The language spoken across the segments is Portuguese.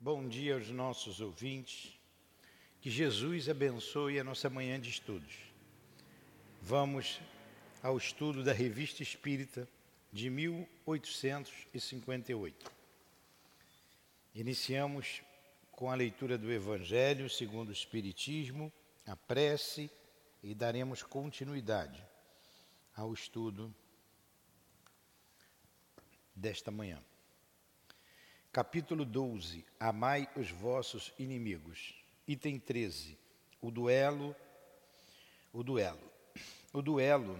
Bom dia aos nossos ouvintes. Que Jesus abençoe a nossa manhã de estudos. Vamos ao estudo da Revista Espírita de 1858. Iniciamos com a leitura do Evangelho segundo o Espiritismo, a prece e daremos continuidade ao estudo desta manhã. Capítulo 12: Amai os vossos inimigos. Item 13: O duelo. O duelo. O duelo,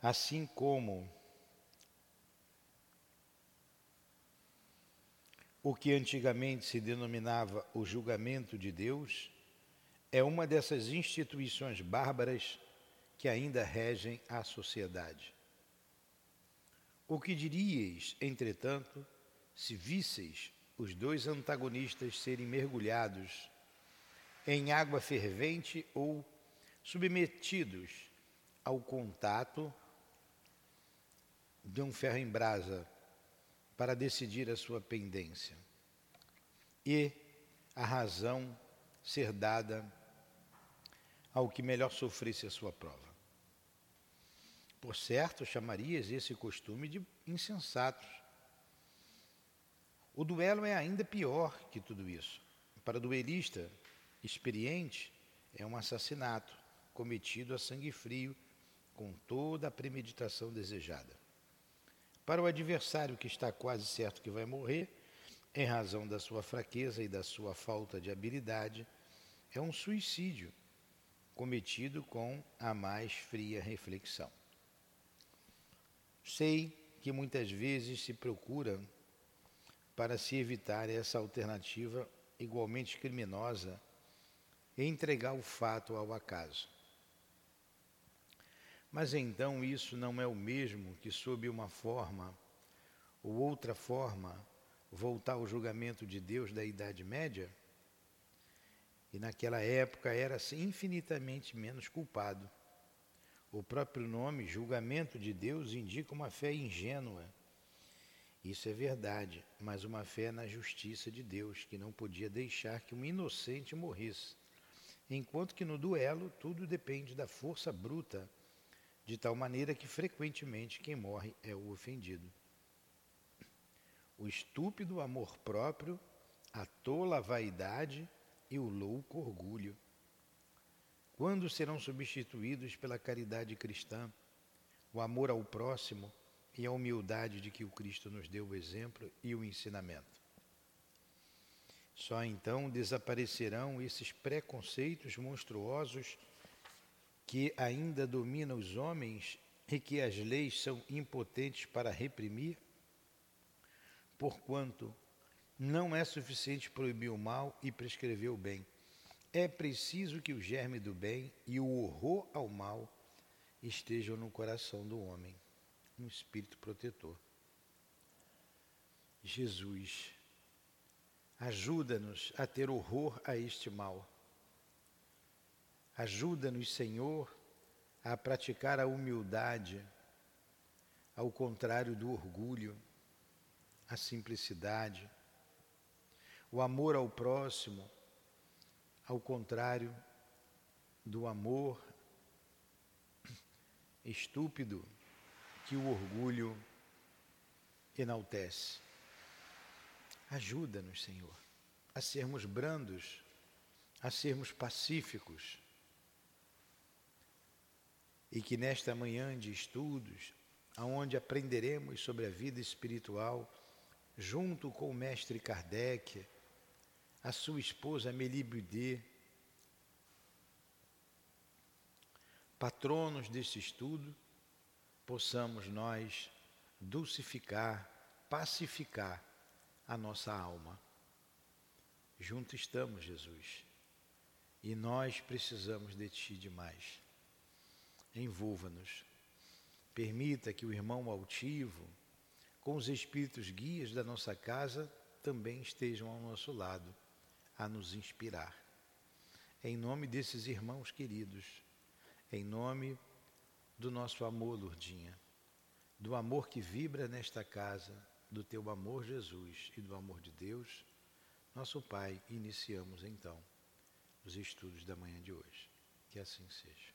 assim como o que antigamente se denominava o julgamento de Deus, é uma dessas instituições bárbaras que ainda regem a sociedade. O que diríeis, entretanto, se visseis os dois antagonistas serem mergulhados em água fervente ou submetidos ao contato de um ferro em brasa para decidir a sua pendência e a razão ser dada ao que melhor sofresse a sua prova. Por certo, chamarias esse costume de insensatos o duelo é ainda pior que tudo isso. Para o duelista experiente, é um assassinato cometido a sangue frio, com toda a premeditação desejada. Para o adversário que está quase certo que vai morrer, em razão da sua fraqueza e da sua falta de habilidade, é um suicídio cometido com a mais fria reflexão. Sei que muitas vezes se procura para se evitar essa alternativa igualmente criminosa e entregar o fato ao acaso. Mas então isso não é o mesmo que, sob uma forma ou outra forma, voltar ao julgamento de Deus da Idade Média? E naquela época era-se infinitamente menos culpado. O próprio nome, julgamento de Deus, indica uma fé ingênua isso é verdade, mas uma fé na justiça de Deus, que não podia deixar que um inocente morresse. Enquanto que no duelo tudo depende da força bruta, de tal maneira que frequentemente quem morre é o ofendido. O estúpido amor próprio, a tola vaidade e o louco orgulho. Quando serão substituídos pela caridade cristã, o amor ao próximo, e a humildade de que o Cristo nos deu o exemplo e o ensinamento. Só então desaparecerão esses preconceitos monstruosos que ainda dominam os homens e que as leis são impotentes para reprimir, porquanto não é suficiente proibir o mal e prescrever o bem. É preciso que o germe do bem e o horror ao mal estejam no coração do homem um espírito protetor. Jesus, ajuda-nos a ter horror a este mal. Ajuda-nos, Senhor, a praticar a humildade, ao contrário do orgulho, a simplicidade, o amor ao próximo, ao contrário do amor estúpido que o orgulho enaltece. Ajuda-nos, Senhor, a sermos brandos, a sermos pacíficos. E que nesta manhã de estudos, aonde aprenderemos sobre a vida espiritual, junto com o mestre Kardec, a sua esposa Amélie patronos desse estudo, possamos nós dulcificar, pacificar a nossa alma. Junto estamos, Jesus, e nós precisamos de Ti demais. Envolva-nos. Permita que o irmão altivo, com os espíritos guias da nossa casa, também estejam ao nosso lado, a nos inspirar. Em nome desses irmãos queridos, em nome do nosso amor, Lourdinha, do amor que vibra nesta casa, do teu amor, Jesus, e do amor de Deus, nosso Pai, iniciamos então os estudos da manhã de hoje. Que assim seja.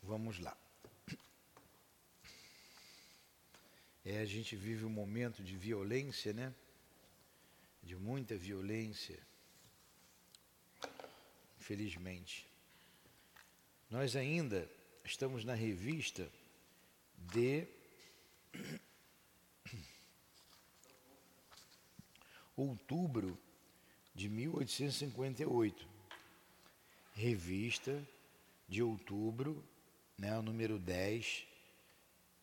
Vamos lá. É, a gente vive um momento de violência, né? De muita violência. Infelizmente. Nós ainda estamos na revista de outubro de 1858. Revista de outubro, né, o número 10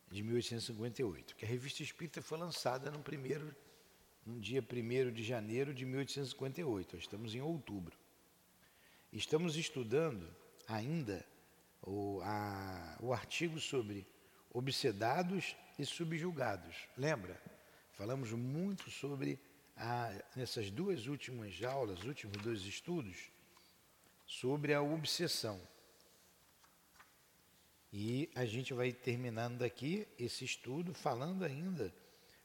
de 1858, que a revista espírita foi lançada no primeiro no dia 1 de janeiro de 1858. Estamos em outubro. Estamos estudando ainda o, a, o artigo sobre obsedados e subjugados. Lembra? Falamos muito sobre, a, nessas duas últimas aulas, últimos dois estudos, sobre a obsessão. E a gente vai terminando aqui esse estudo falando ainda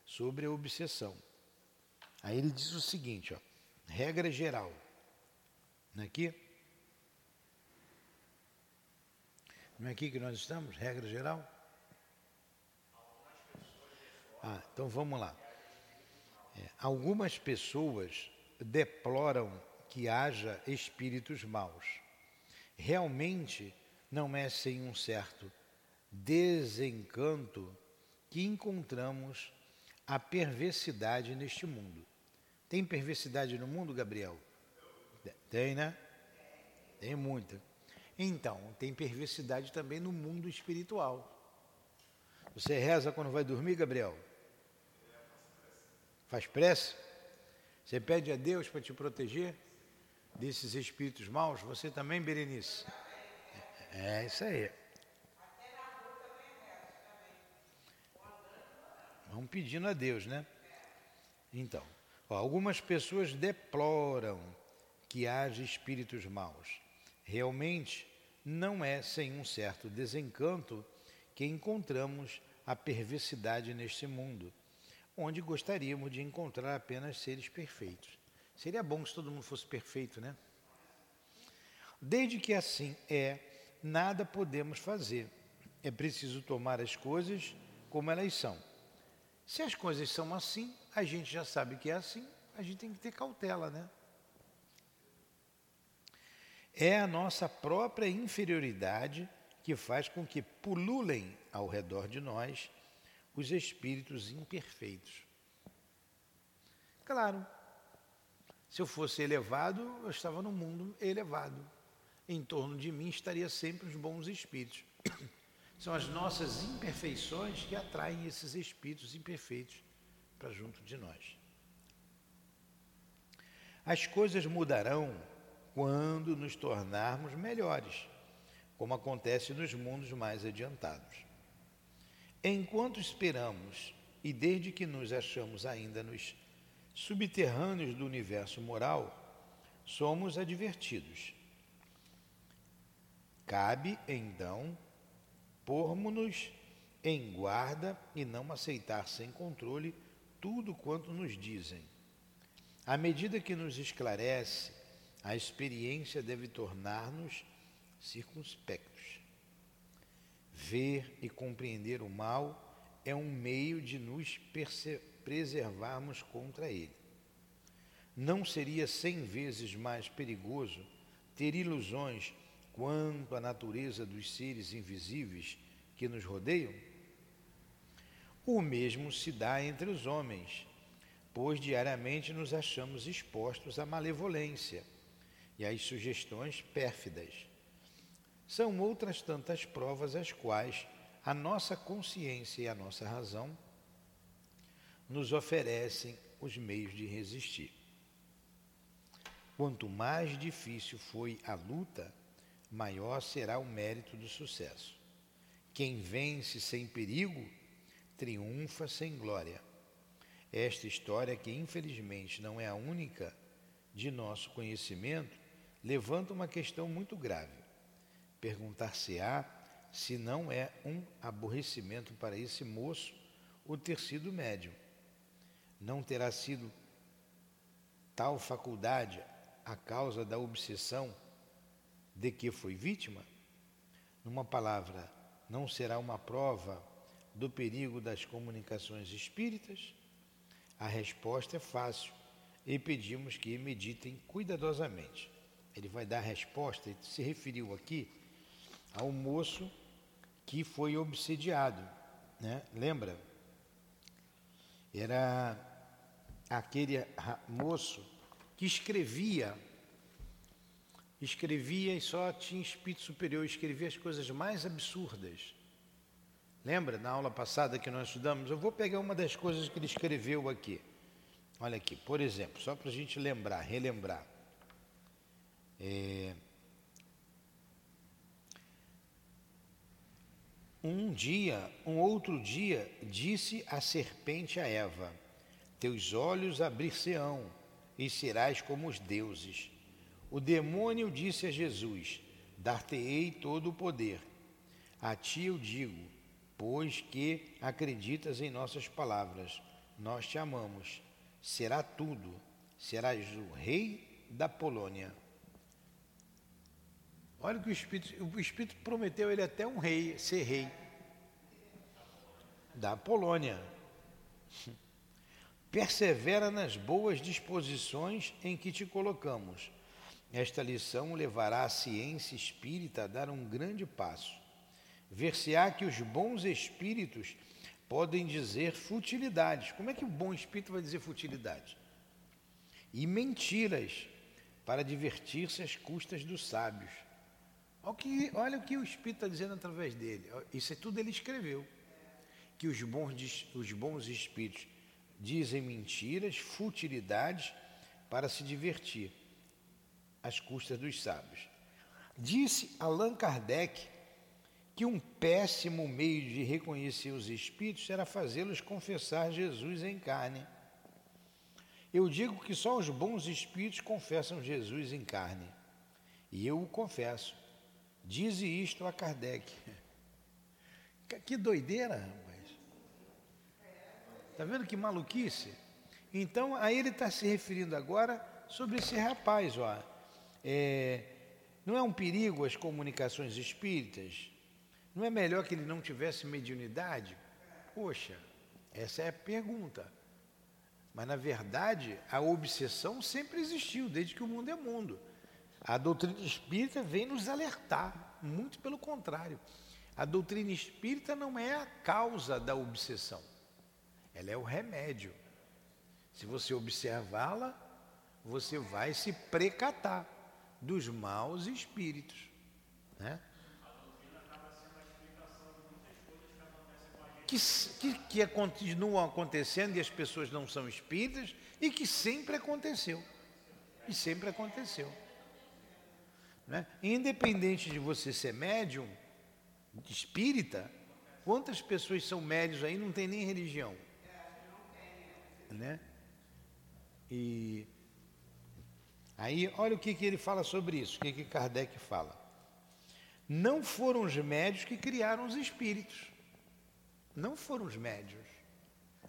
sobre a obsessão. Aí ele diz o seguinte, ó, regra geral. Aqui? Não é aqui que nós estamos? Regra geral? Ah, então vamos lá. É, algumas pessoas deploram que haja espíritos maus. Realmente, não é sem um certo desencanto que encontramos a perversidade neste mundo. Tem perversidade no mundo, Gabriel? Tem, né? Tem muita. Então, tem perversidade também no mundo espiritual. Você reza quando vai dormir, Gabriel? Faz prece? Você pede a Deus para te proteger desses espíritos maus? Você também, Berenice? É isso aí. Vamos pedindo a Deus, né? Então, ó, algumas pessoas deploram que haja espíritos maus. Realmente, não é sem um certo desencanto que encontramos a perversidade neste mundo, onde gostaríamos de encontrar apenas seres perfeitos. Seria bom se todo mundo fosse perfeito, né? Desde que assim é, nada podemos fazer. É preciso tomar as coisas como elas são. Se as coisas são assim, a gente já sabe que é assim, a gente tem que ter cautela, né? É a nossa própria inferioridade que faz com que pululem ao redor de nós os espíritos imperfeitos. Claro, se eu fosse elevado, eu estava no mundo elevado em torno de mim estaria sempre os bons espíritos. São as nossas imperfeições que atraem esses espíritos imperfeitos para junto de nós. As coisas mudarão quando nos tornarmos melhores, como acontece nos mundos mais adiantados. Enquanto esperamos, e desde que nos achamos ainda nos subterrâneos do universo moral, somos advertidos Cabe, então, pormos-nos em guarda e não aceitar sem controle tudo quanto nos dizem. À medida que nos esclarece, a experiência deve tornar-nos circunspectos. Ver e compreender o mal é um meio de nos preservarmos contra ele. Não seria cem vezes mais perigoso ter ilusões quanto à natureza dos seres invisíveis que nos rodeiam? O mesmo se dá entre os homens, pois diariamente nos achamos expostos à malevolência e às sugestões pérfidas. São outras tantas provas às quais a nossa consciência e a nossa razão nos oferecem os meios de resistir. Quanto mais difícil foi a luta, maior será o mérito do sucesso. Quem vence sem perigo, triunfa sem glória. Esta história, que infelizmente não é a única de nosso conhecimento, levanta uma questão muito grave. Perguntar-se-á se não é um aborrecimento para esse moço o ter sido médium, não terá sido tal faculdade a causa da obsessão de que foi vítima? Numa palavra, não será uma prova do perigo das comunicações espíritas? A resposta é fácil e pedimos que meditem cuidadosamente. Ele vai dar a resposta, ele se referiu aqui ao moço que foi obsediado, né? Lembra? Era aquele moço que escrevia, escrevia e só tinha espírito superior, escrevia as coisas mais absurdas. Lembra na aula passada que nós estudamos? Eu vou pegar uma das coisas que ele escreveu aqui. Olha aqui, por exemplo, só para a gente lembrar, relembrar. É, Um dia, um outro dia, disse a serpente a Eva: Teus olhos abrir-se-ão e serás como os deuses. O demônio disse a Jesus: Dar-te-ei todo o poder. A ti eu digo, pois que acreditas em nossas palavras, nós te amamos. Será tudo, serás o rei da Polônia. Olha que o Espírito, o Espírito prometeu ele até um rei, ser rei da Polônia. Persevera nas boas disposições em que te colocamos. Esta lição levará a ciência espírita a dar um grande passo. Ver-se-á que os bons espíritos podem dizer futilidades. Como é que o bom espírito vai dizer futilidades? E mentiras para divertir-se às custas dos sábios. Olha o que, olha o, que o Espírito está dizendo através dele. Isso é tudo ele escreveu. Que os bons, os bons espíritos dizem mentiras, futilidades para se divertir às custas dos sábios. Disse Allan Kardec que um péssimo meio de reconhecer os espíritos era fazê-los confessar Jesus em carne. Eu digo que só os bons espíritos confessam Jesus em carne. E eu o confesso. Dize isto a Kardec. Que doideira, rapaz. Está vendo que maluquice? Então, aí ele está se referindo agora sobre esse rapaz, ó. É, não é um perigo as comunicações espíritas? Não é melhor que ele não tivesse mediunidade? Poxa, essa é a pergunta. Mas, na verdade, a obsessão sempre existiu, desde que o mundo é mundo. A doutrina espírita vem nos alertar, muito pelo contrário. A doutrina espírita não é a causa da obsessão, ela é o remédio. Se você observá-la, você vai se precatar dos maus espíritos. Né? Que, que, que continuam acontecendo e as pessoas não são espíritas e que sempre aconteceu. E sempre aconteceu. Né? Independente de você ser médium, espírita, quantas pessoas são médios aí não tem nem religião? Né? E aí, olha o que, que ele fala sobre isso, o que, que Kardec fala. Não foram os médios que criaram os espíritos. Não foram os médios.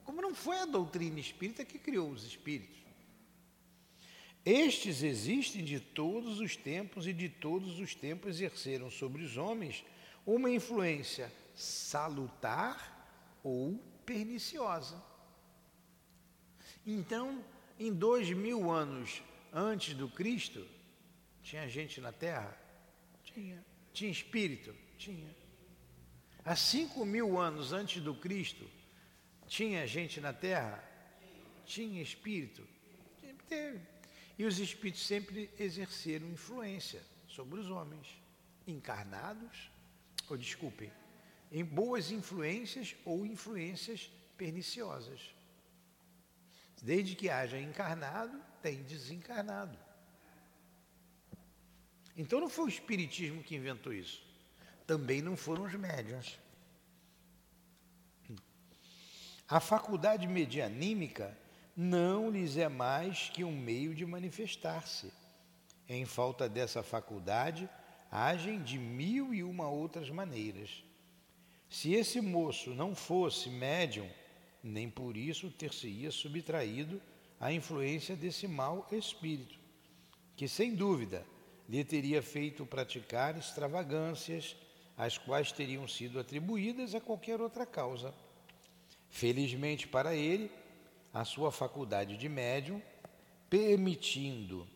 Como não foi a doutrina espírita que criou os espíritos. Estes existem de todos os tempos e de todos os tempos exerceram sobre os homens uma influência salutar ou perniciosa. Então, em dois mil anos antes do Cristo, tinha gente na Terra? Tinha. Tinha espírito? Tinha. Há cinco mil anos antes do Cristo, tinha gente na Terra? Tinha espírito? Teve. E os espíritos sempre exerceram influência sobre os homens, encarnados, ou desculpem, em boas influências ou influências perniciosas. Desde que haja encarnado, tem desencarnado. Então não foi o Espiritismo que inventou isso. Também não foram os médiuns. A faculdade medianímica não lhes é mais que um meio de manifestar-se. Em falta dessa faculdade, agem de mil e uma outras maneiras. Se esse moço não fosse médium, nem por isso ter-se-ia subtraído à influência desse mau espírito, que sem dúvida lhe teria feito praticar extravagâncias, as quais teriam sido atribuídas a qualquer outra causa. Felizmente para ele, a sua faculdade de médium, permitindo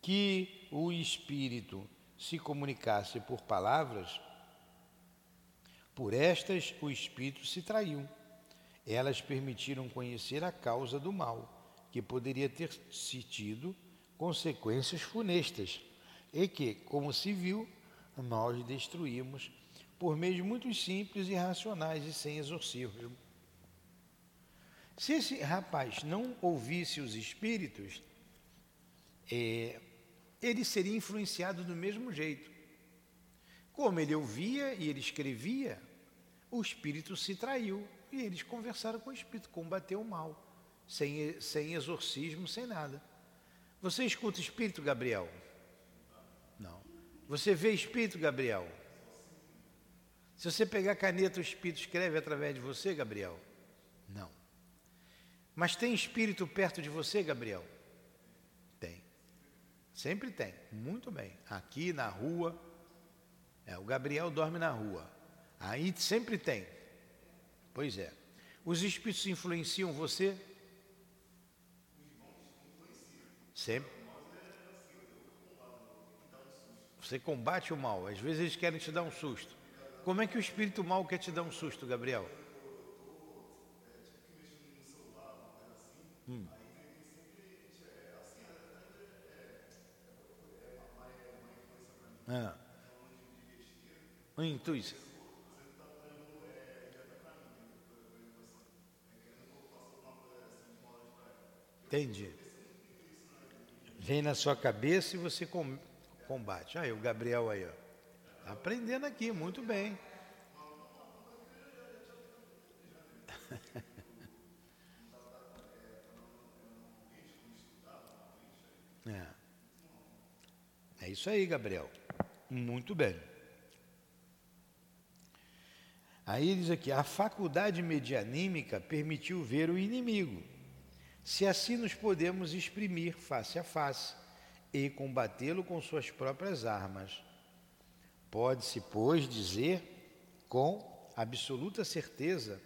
que o espírito se comunicasse por palavras, por estas o espírito se traiu. Elas permitiram conhecer a causa do mal, que poderia ter se tido consequências funestas, e que, como se viu, nós destruímos por meios muito simples e racionais e sem exorcismo. Se esse rapaz não ouvisse os espíritos, é, ele seria influenciado do mesmo jeito. Como ele ouvia e ele escrevia, o espírito se traiu e eles conversaram com o espírito, combateu o mal, sem, sem exorcismo, sem nada. Você escuta espírito, Gabriel? Não. Você vê espírito, Gabriel? Se você pegar caneta, o espírito escreve através de você, Gabriel? Não. Mas tem espírito perto de você, Gabriel? Tem. Sempre tem. Muito bem. Aqui na rua. É, o Gabriel dorme na rua. Aí sempre tem. Pois é. Os espíritos influenciam você? Sempre. Você combate o mal. Às vezes eles querem te dar um susto. Como é que o espírito mal quer te dar um susto, Gabriel? Ah. Intuição. Entendi. Vem na sua cabeça e você combate. Aí, o Gabriel aí, ó. Tá aprendendo aqui, muito bem. É. é isso aí, Gabriel. Muito bem. Aí diz aqui: a faculdade medianímica permitiu ver o inimigo, se assim nos podemos exprimir face a face e combatê-lo com suas próprias armas. Pode-se, pois, dizer com absoluta certeza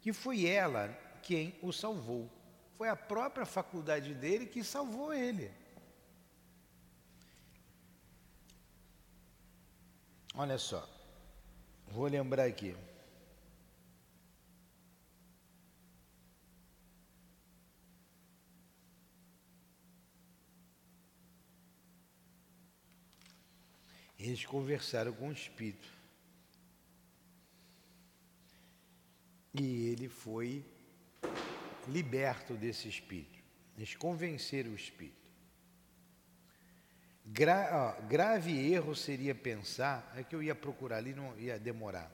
que foi ela quem o salvou. Foi a própria faculdade dele que salvou ele. Olha só, vou lembrar aqui. Eles conversaram com o Espírito. E ele foi liberto desse Espírito. Eles convenceram o Espírito. Gra, ó, grave erro seria pensar, é que eu ia procurar ali, não ia demorar,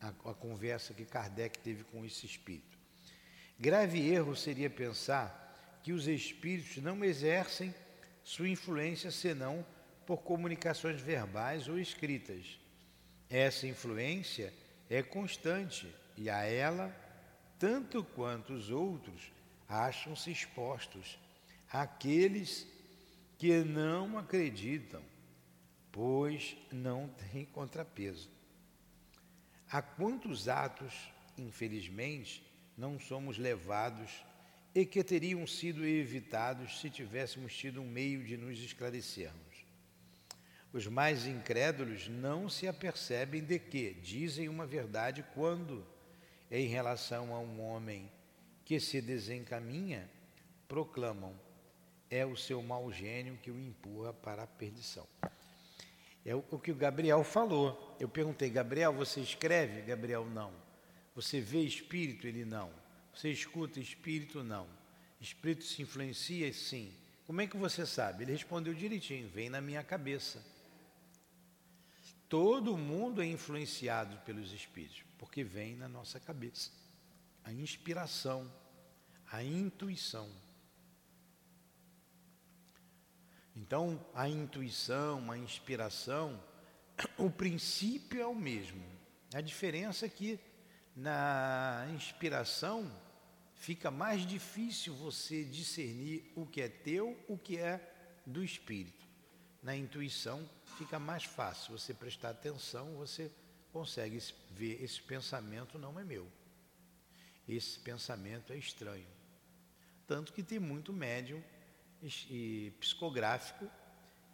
a, a conversa que Kardec teve com esse espírito. Grave erro seria pensar que os espíritos não exercem sua influência senão por comunicações verbais ou escritas. Essa influência é constante e a ela, tanto quanto os outros, acham-se expostos aqueles que não acreditam, pois não têm contrapeso. A quantos atos, infelizmente, não somos levados e que teriam sido evitados se tivéssemos tido um meio de nos esclarecermos? Os mais incrédulos não se apercebem de que dizem uma verdade quando, em relação a um homem que se desencaminha, proclamam: é o seu mau gênio que o empurra para a perdição. É o que o Gabriel falou. Eu perguntei, Gabriel, você escreve? Gabriel, não. Você vê espírito? Ele não. Você escuta espírito? Não. Espírito se influencia? Sim. Como é que você sabe? Ele respondeu direitinho: vem na minha cabeça. Todo mundo é influenciado pelos espíritos, porque vem na nossa cabeça. A inspiração, a intuição. Então, a intuição, a inspiração, o princípio é o mesmo. A diferença é que Na inspiração, fica mais difícil você discernir o que é teu, o que é do espírito. Na intuição, fica mais fácil você prestar atenção, você consegue ver esse pensamento não é meu. Esse pensamento é estranho. Tanto que tem muito médium e psicográfico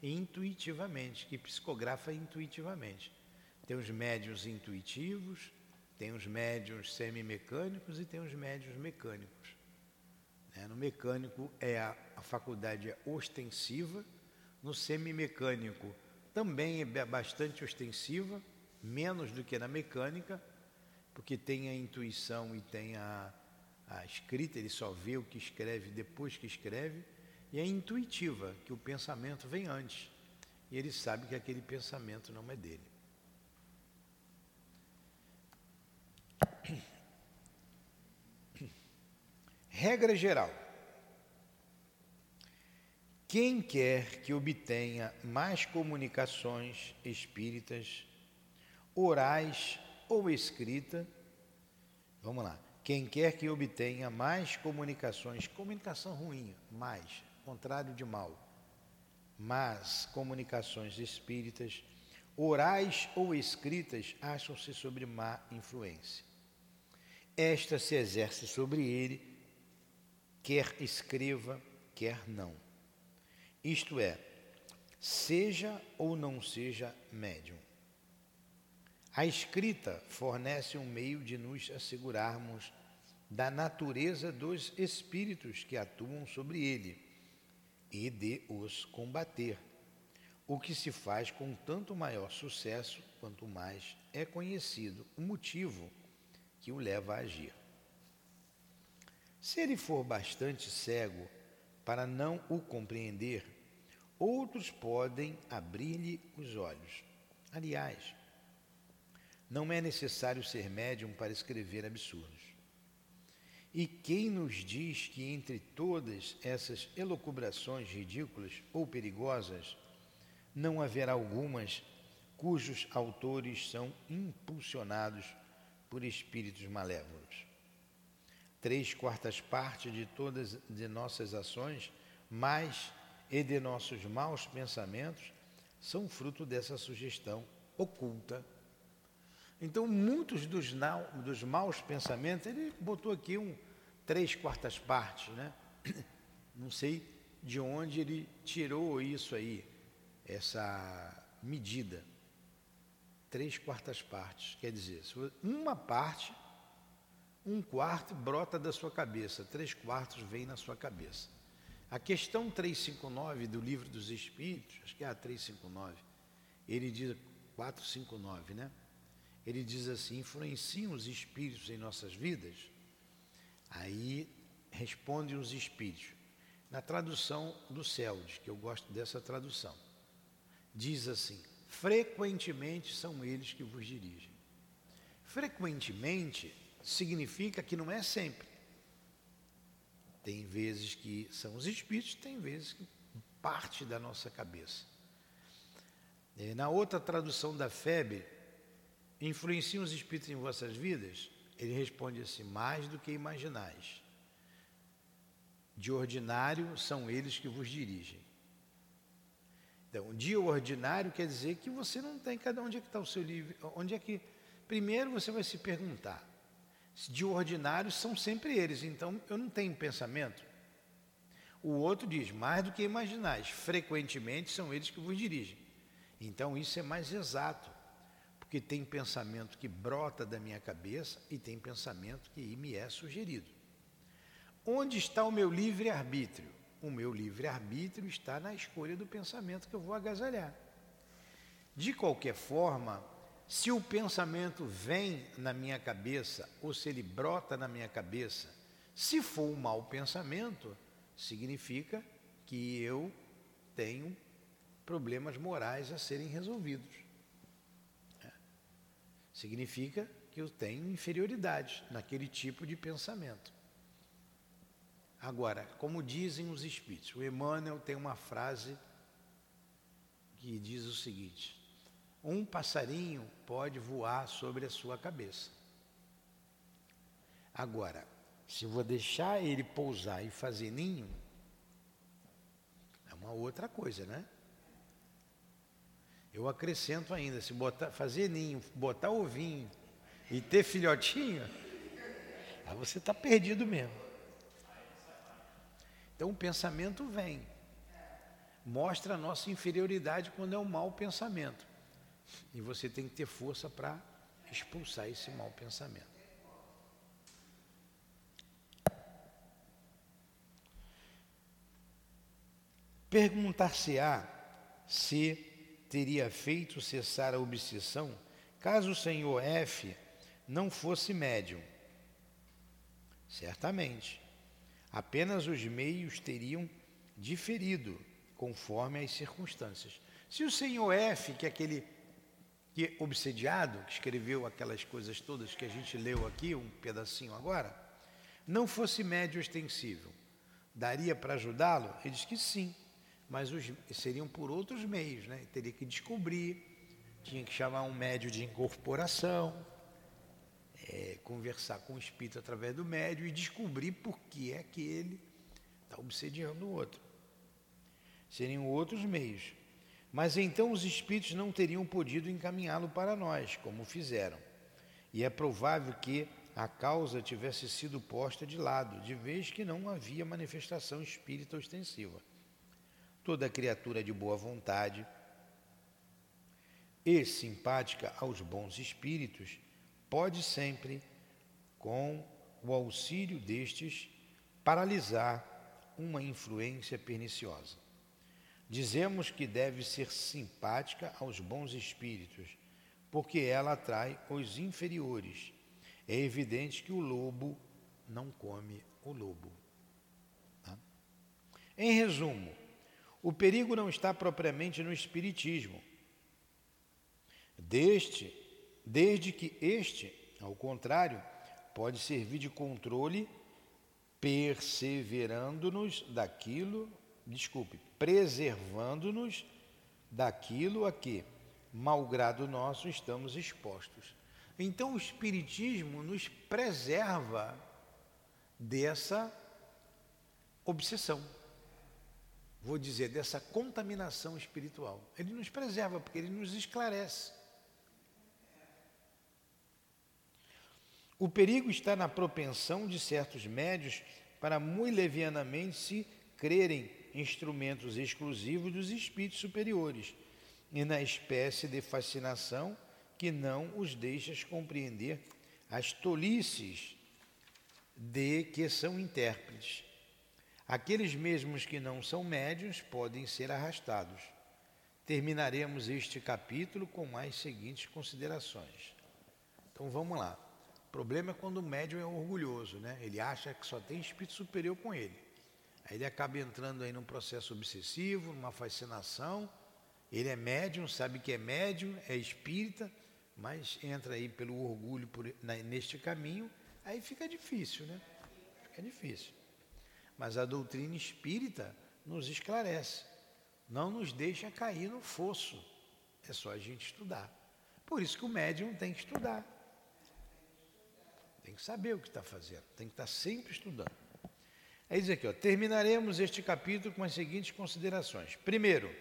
intuitivamente, que psicografa intuitivamente. Tem os médios intuitivos, tem os médios semimecânicos e tem os médios mecânicos. Né? No mecânico é a, a faculdade é ostensiva, no semimecânico também é bastante ostensiva, menos do que na mecânica, porque tem a intuição e tem a, a escrita, ele só vê o que escreve depois que escreve, e é intuitiva, que o pensamento vem antes, e ele sabe que aquele pensamento não é dele. Regra geral. Quem quer que obtenha mais comunicações espíritas, orais ou escrita, vamos lá. Quem quer que obtenha mais comunicações, comunicação ruim, mais, contrário de mal, mas comunicações espíritas, orais ou escritas, acham-se sobre má influência. Esta se exerce sobre ele, quer escreva, quer não. Isto é, seja ou não seja médium. A escrita fornece um meio de nos assegurarmos da natureza dos espíritos que atuam sobre ele e de os combater, o que se faz com tanto maior sucesso quanto mais é conhecido o motivo que o leva a agir. Se ele for bastante cego para não o compreender, outros podem abrir-lhe os olhos. Aliás, não é necessário ser médium para escrever absurdos. E quem nos diz que entre todas essas elocubrações ridículas ou perigosas, não haverá algumas cujos autores são impulsionados por espíritos malévolos? Três quartas partes de todas de nossas ações, mais e de nossos maus pensamentos, são fruto dessa sugestão oculta então, muitos dos, dos maus pensamentos, ele botou aqui um três quartas partes, né? Não sei de onde ele tirou isso aí, essa medida. Três quartas partes, quer dizer, uma parte, um quarto brota da sua cabeça, três quartos vem na sua cabeça. A questão 359 do livro dos Espíritos, acho que é a 359, ele diz 459, né? Ele diz assim: influenciam os espíritos em nossas vidas? Aí respondem os espíritos. Na tradução do Celdes, que eu gosto dessa tradução, diz assim: frequentemente são eles que vos dirigem. Frequentemente significa que não é sempre. Tem vezes que são os espíritos, tem vezes que parte da nossa cabeça. É, na outra tradução da FEB, influenciam os espíritos em vossas vidas? Ele responde assim: mais do que imaginais. De ordinário são eles que vos dirigem. Então, dia ordinário quer dizer que você não tem cada onde é que está o seu livro, onde é que. Primeiro você vai se perguntar. De ordinário são sempre eles, então eu não tenho pensamento. O outro diz, mais do que imaginais, frequentemente são eles que vos dirigem. Então isso é mais exato porque tem pensamento que brota da minha cabeça e tem pensamento que me é sugerido. Onde está o meu livre-arbítrio? O meu livre-arbítrio está na escolha do pensamento que eu vou agasalhar. De qualquer forma, se o pensamento vem na minha cabeça ou se ele brota na minha cabeça, se for um mau pensamento, significa que eu tenho problemas morais a serem resolvidos. Significa que eu tenho inferioridade naquele tipo de pensamento. Agora, como dizem os espíritos, o Emmanuel tem uma frase que diz o seguinte: um passarinho pode voar sobre a sua cabeça. Agora, se eu vou deixar ele pousar e fazer ninho, é uma outra coisa, né? Eu acrescento ainda, se botar, fazer ninho, botar ovinho e ter filhotinho, aí você está perdido mesmo. Então o pensamento vem, mostra a nossa inferioridade quando é um mau pensamento. E você tem que ter força para expulsar esse mau pensamento. Perguntar-se-á se teria feito cessar a obsessão caso o senhor F não fosse médium. Certamente. Apenas os meios teriam diferido conforme as circunstâncias. Se o senhor F, que é aquele que é obsediado, que escreveu aquelas coisas todas que a gente leu aqui, um pedacinho agora, não fosse médio extensível, daria para ajudá-lo? Ele diz que sim mas os, seriam por outros meios, né? Teria que descobrir, tinha que chamar um médio de incorporação, é, conversar com o espírito através do médio e descobrir por que é que ele está obsediando o outro. Seriam outros meios. Mas então os espíritos não teriam podido encaminhá-lo para nós, como fizeram. E é provável que a causa tivesse sido posta de lado, de vez que não havia manifestação espírita ostensiva toda criatura de boa vontade e simpática aos bons espíritos pode sempre, com o auxílio destes, paralisar uma influência perniciosa. Dizemos que deve ser simpática aos bons espíritos, porque ela atrai os inferiores. É evidente que o lobo não come o lobo. Em resumo, o perigo não está propriamente no espiritismo. Deste, desde que este, ao contrário, pode servir de controle, perseverando-nos daquilo, desculpe, preservando-nos daquilo a que, malgrado nosso, estamos expostos. Então o Espiritismo nos preserva dessa obsessão vou dizer, dessa contaminação espiritual. Ele nos preserva, porque ele nos esclarece. O perigo está na propensão de certos médios para muito levianamente se crerem instrumentos exclusivos dos espíritos superiores e na espécie de fascinação que não os deixa compreender as tolices de que são intérpretes Aqueles mesmos que não são médios podem ser arrastados. Terminaremos este capítulo com as seguintes considerações. Então vamos lá. O problema é quando o médium é orgulhoso, né? Ele acha que só tem espírito superior com ele. Aí ele acaba entrando aí num processo obsessivo, numa fascinação. Ele é médium, sabe que é médium, é espírita, mas entra aí pelo orgulho por, na, neste caminho, aí fica difícil, né? Fica difícil. Mas a doutrina espírita nos esclarece, não nos deixa cair no fosso. É só a gente estudar. Por isso que o médium tem que estudar. Tem que saber o que está fazendo, tem que estar sempre estudando. Aí diz aqui, ó, terminaremos este capítulo com as seguintes considerações. Primeiro,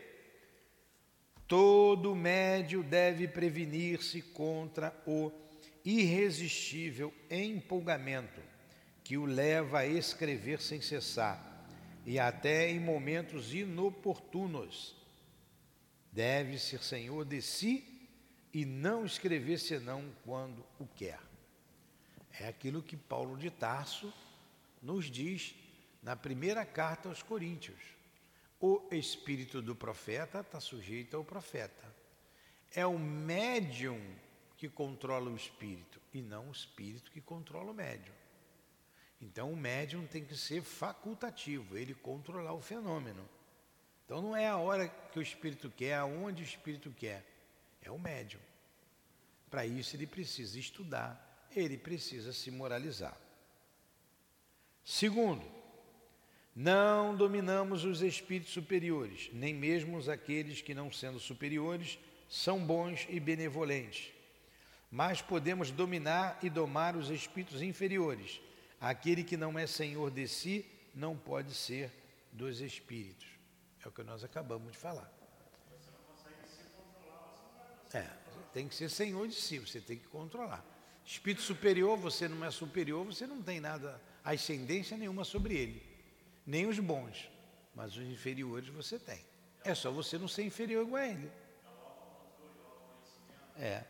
todo médio deve prevenir-se contra o irresistível empolgamento que o leva a escrever sem cessar e até em momentos inoportunos. Deve ser senhor de si e não escrever senão quando o quer. É aquilo que Paulo de Tarso nos diz na primeira carta aos Coríntios. O espírito do profeta está sujeito ao profeta. É o médium que controla o espírito e não o espírito que controla o médium. Então o médium tem que ser facultativo, ele controlar o fenômeno. Então não é a hora que o espírito quer, aonde o espírito quer, é o médium. Para isso ele precisa estudar, ele precisa se moralizar. Segundo, não dominamos os espíritos superiores, nem mesmo aqueles que, não sendo superiores, são bons e benevolentes. Mas podemos dominar e domar os espíritos inferiores. Aquele que não é senhor de si não pode ser dos espíritos. É o que nós acabamos de falar. É, tem que ser senhor de si, você tem que controlar. Espírito superior, você não é superior, você não tem nada, ascendência nenhuma sobre ele. Nem os bons, mas os inferiores você tem. É só você não ser inferior igual a ele. É.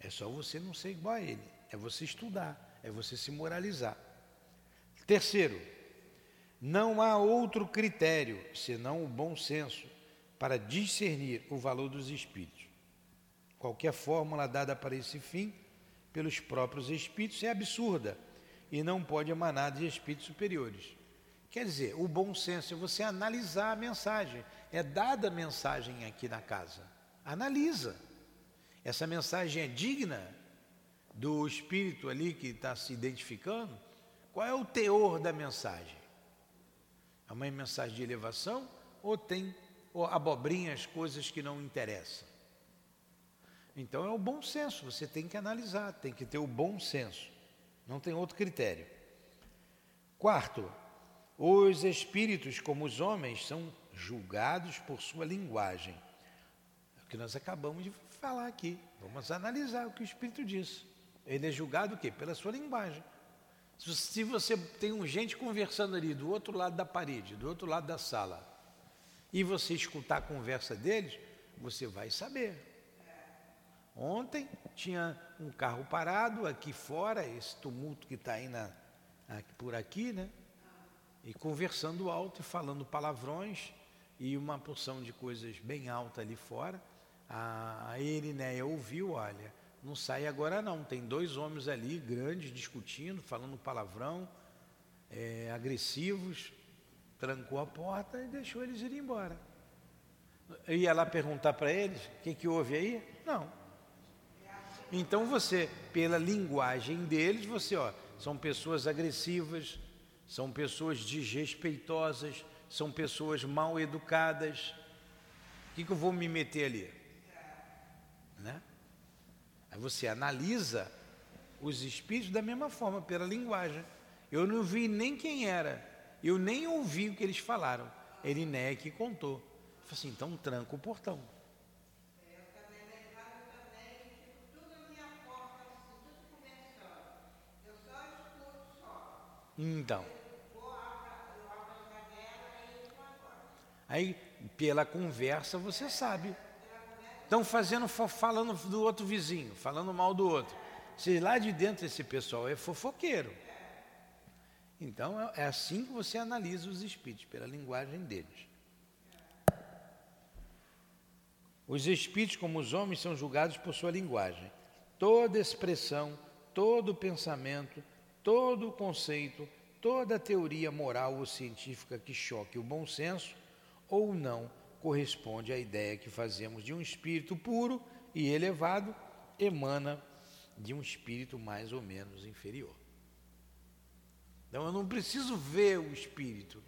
É só você não ser igual a ele. É você estudar, é você se moralizar. Terceiro, não há outro critério senão o bom senso para discernir o valor dos espíritos. Qualquer fórmula dada para esse fim pelos próprios espíritos é absurda e não pode emanar de espíritos superiores. Quer dizer, o bom senso é você analisar a mensagem. É dada a mensagem aqui na casa. Analisa. Essa mensagem é digna do espírito ali que está se identificando? Qual é o teor da mensagem? É uma mensagem de elevação ou tem ou abobrinhas, coisas que não interessam? Então é o bom senso, você tem que analisar, tem que ter o bom senso. Não tem outro critério. Quarto, os espíritos, como os homens, são julgados por sua linguagem. É o que nós acabamos de falar aqui. Vamos analisar o que o espírito diz. Ele é julgado o quê? Pela sua linguagem. Se você tem gente conversando ali do outro lado da parede, do outro lado da sala, e você escutar a conversa deles, você vai saber. Ontem tinha um carro parado aqui fora, esse tumulto que está aí na, por aqui, né? E conversando alto e falando palavrões e uma porção de coisas bem alta ali fora. A, a Irineia ouviu, olha, não sai agora não. Tem dois homens ali, grandes, discutindo, falando palavrão, é, agressivos. Trancou a porta e deixou eles ir embora. Ia lá perguntar para eles, o que, que houve aí? Não. Então você, pela linguagem deles, você, ó, são pessoas agressivas, são pessoas desrespeitosas, são pessoas mal educadas. O que, que eu vou me meter ali? Aí você analisa os espíritos da mesma forma, pela linguagem. Eu não vi nem quem era, eu nem ouvi o que eles falaram. Eriné que contou. Eu falei assim, então tranca o portão. Então. Aí, pela conversa, você sabe. Estão fazendo, falando do outro vizinho, falando mal do outro. Se lá de dentro esse pessoal é fofoqueiro. Então é, é assim que você analisa os espíritos, pela linguagem deles. Os espíritos, como os homens, são julgados por sua linguagem. Toda expressão, todo pensamento, todo conceito, toda teoria moral ou científica que choque o bom senso ou não corresponde à ideia que fazemos de um espírito puro e elevado, emana de um espírito mais ou menos inferior. Então eu não preciso ver o espírito,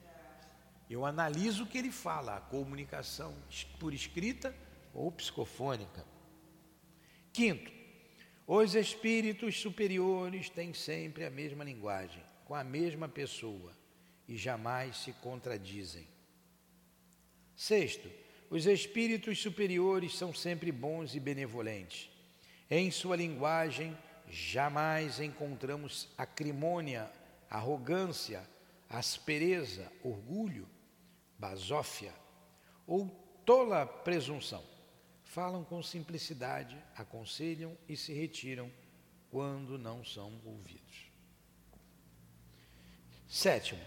eu analiso o que ele fala, a comunicação por escrita ou psicofônica. Quinto, os espíritos superiores têm sempre a mesma linguagem, com a mesma pessoa e jamais se contradizem. Sexto, os espíritos superiores são sempre bons e benevolentes. Em sua linguagem, jamais encontramos acrimônia, arrogância, aspereza, orgulho, basófia ou tola presunção. Falam com simplicidade, aconselham e se retiram quando não são ouvidos. Sétimo,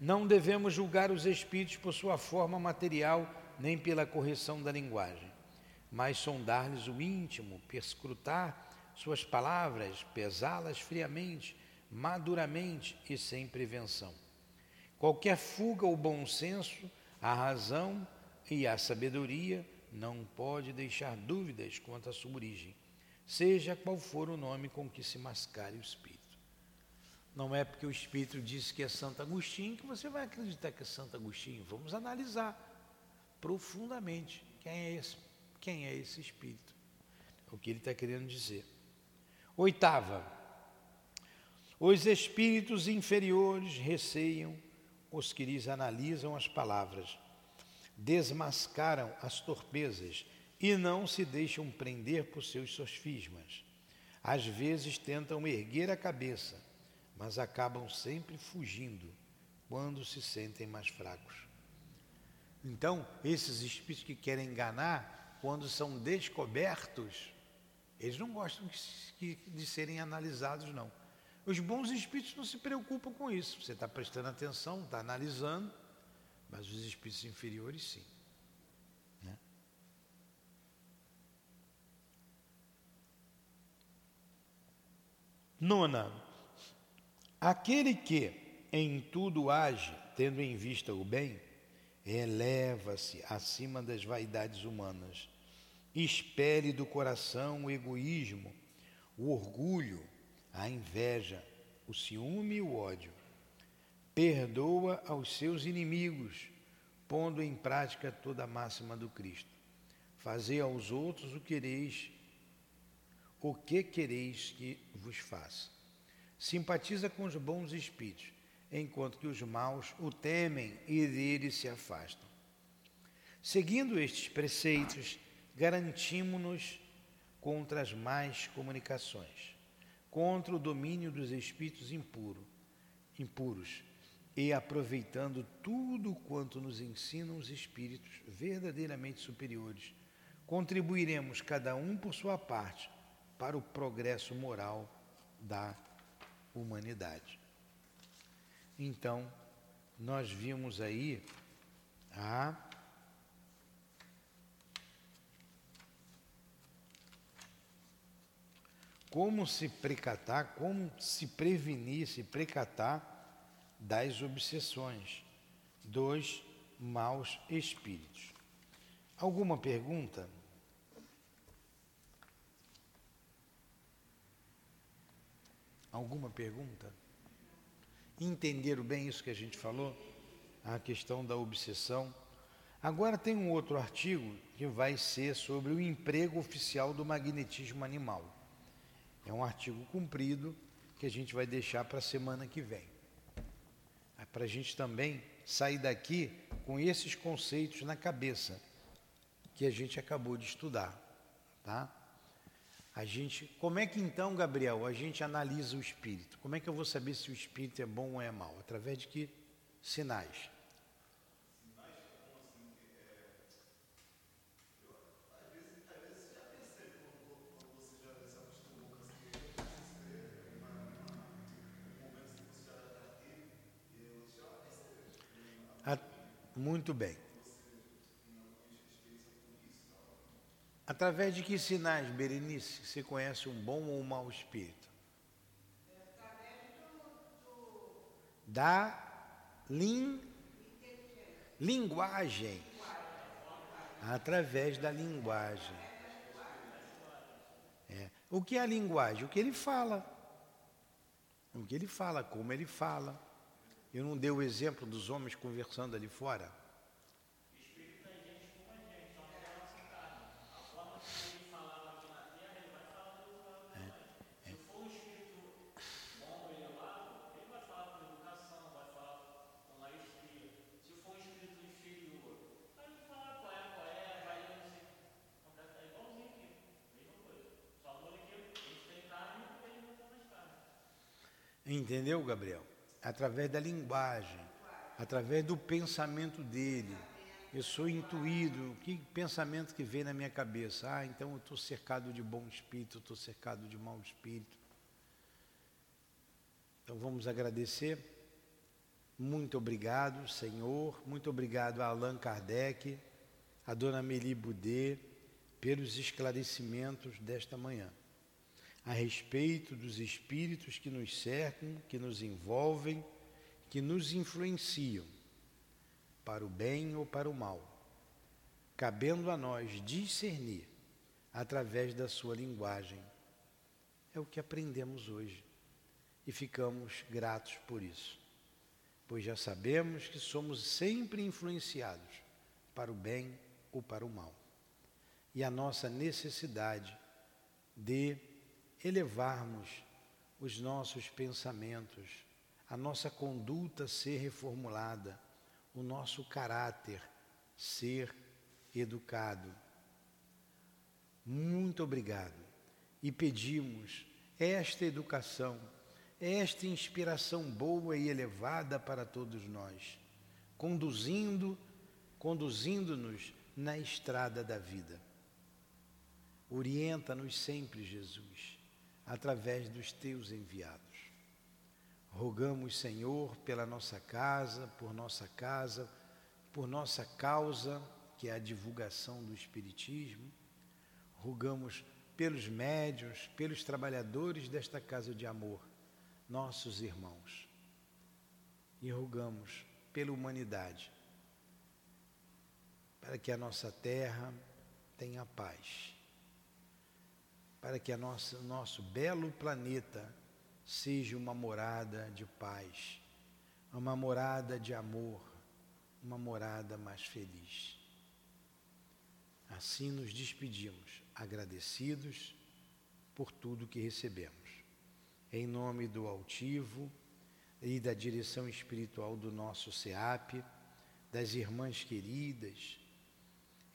não devemos julgar os espíritos por sua forma material nem pela correção da linguagem, mas sondar-lhes o íntimo, perscrutar suas palavras, pesá-las friamente, maduramente e sem prevenção. Qualquer fuga ao bom senso, à razão e à sabedoria não pode deixar dúvidas quanto à sua origem, seja qual for o nome com que se mascare o espírito. Não é porque o Espírito disse que é Santo Agostinho que você vai acreditar que é Santo Agostinho. Vamos analisar profundamente quem é esse, quem é esse Espírito. o que ele está querendo dizer. Oitava, os espíritos inferiores receiam os que lhes analisam as palavras, desmascaram as torpezas e não se deixam prender por seus sofismas. Às vezes tentam erguer a cabeça, mas acabam sempre fugindo quando se sentem mais fracos. Então, esses espíritos que querem enganar, quando são descobertos, eles não gostam de serem analisados, não. Os bons espíritos não se preocupam com isso. Você está prestando atenção, está analisando, mas os espíritos inferiores sim. Né? Nona, aquele que em tudo age, tendo em vista o bem, eleva-se acima das vaidades humanas, espere do coração o egoísmo, o orgulho, a inveja, o ciúme e o ódio. Perdoa aos seus inimigos, pondo em prática toda a máxima do Cristo. Fazei aos outros o quereis, o que quereis que vos faça. Simpatiza com os bons espíritos, enquanto que os maus o temem e dele se afastam. Seguindo estes preceitos, garantimos-nos contra as más comunicações contra o domínio dos espíritos impuro, impuros e aproveitando tudo quanto nos ensinam os espíritos verdadeiramente superiores, contribuiremos cada um por sua parte para o progresso moral da humanidade. Então, nós vimos aí a como se precatar, como se prevenir, se precatar das obsessões dos maus espíritos. Alguma pergunta? Alguma pergunta? Entenderam bem isso que a gente falou? A questão da obsessão. Agora tem um outro artigo que vai ser sobre o emprego oficial do magnetismo animal. É um artigo comprido que a gente vai deixar para a semana que vem. É para a gente também sair daqui com esses conceitos na cabeça que a gente acabou de estudar, tá? A gente, como é que então, Gabriel, a gente analisa o espírito? Como é que eu vou saber se o espírito é bom ou é mau? Através de que sinais? Muito bem. Através de que sinais, Berenice, você conhece um bom ou um mau espírito? Da lin... linguagem. Através da linguagem. É. O que é a linguagem? O que ele fala. O que ele fala, como ele fala. Eu não dei o exemplo dos homens conversando ali fora? Entendeu, Gabriel? Através da linguagem, através do pensamento dele. Eu sou intuído, que pensamento que vem na minha cabeça? Ah, então eu estou cercado de bom espírito, estou cercado de mau espírito. Então vamos agradecer. Muito obrigado, Senhor. Muito obrigado a Allan Kardec, a Dona Meli Boudet, pelos esclarecimentos desta manhã a respeito dos espíritos que nos cercam, que nos envolvem, que nos influenciam, para o bem ou para o mal, cabendo a nós discernir através da sua linguagem. É o que aprendemos hoje e ficamos gratos por isso, pois já sabemos que somos sempre influenciados para o bem ou para o mal. E a nossa necessidade de elevarmos os nossos pensamentos, a nossa conduta ser reformulada, o nosso caráter ser educado. Muito obrigado. E pedimos esta educação, esta inspiração boa e elevada para todos nós, conduzindo, conduzindo-nos na estrada da vida. Orienta-nos sempre, Jesus, através dos teus enviados. Rogamos, Senhor, pela nossa casa, por nossa casa, por nossa causa, que é a divulgação do Espiritismo. Rogamos pelos médios, pelos trabalhadores desta casa de amor, nossos irmãos. E rogamos pela humanidade, para que a nossa terra tenha paz para que nossa, nosso belo planeta seja uma morada de paz, uma morada de amor, uma morada mais feliz. Assim nos despedimos, agradecidos por tudo que recebemos. Em nome do altivo e da direção espiritual do nosso SEAP, das irmãs queridas,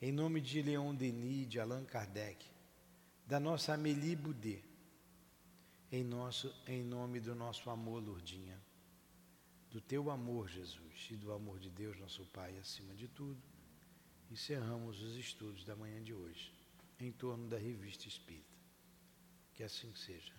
em nome de Leon Denis, de Allan Kardec, da nossa Amélie Boudet, em, nosso, em nome do nosso amor, Lourdinha, do teu amor, Jesus, e do amor de Deus, nosso Pai, acima de tudo, encerramos os estudos da manhã de hoje, em torno da revista Espírita. Que assim seja.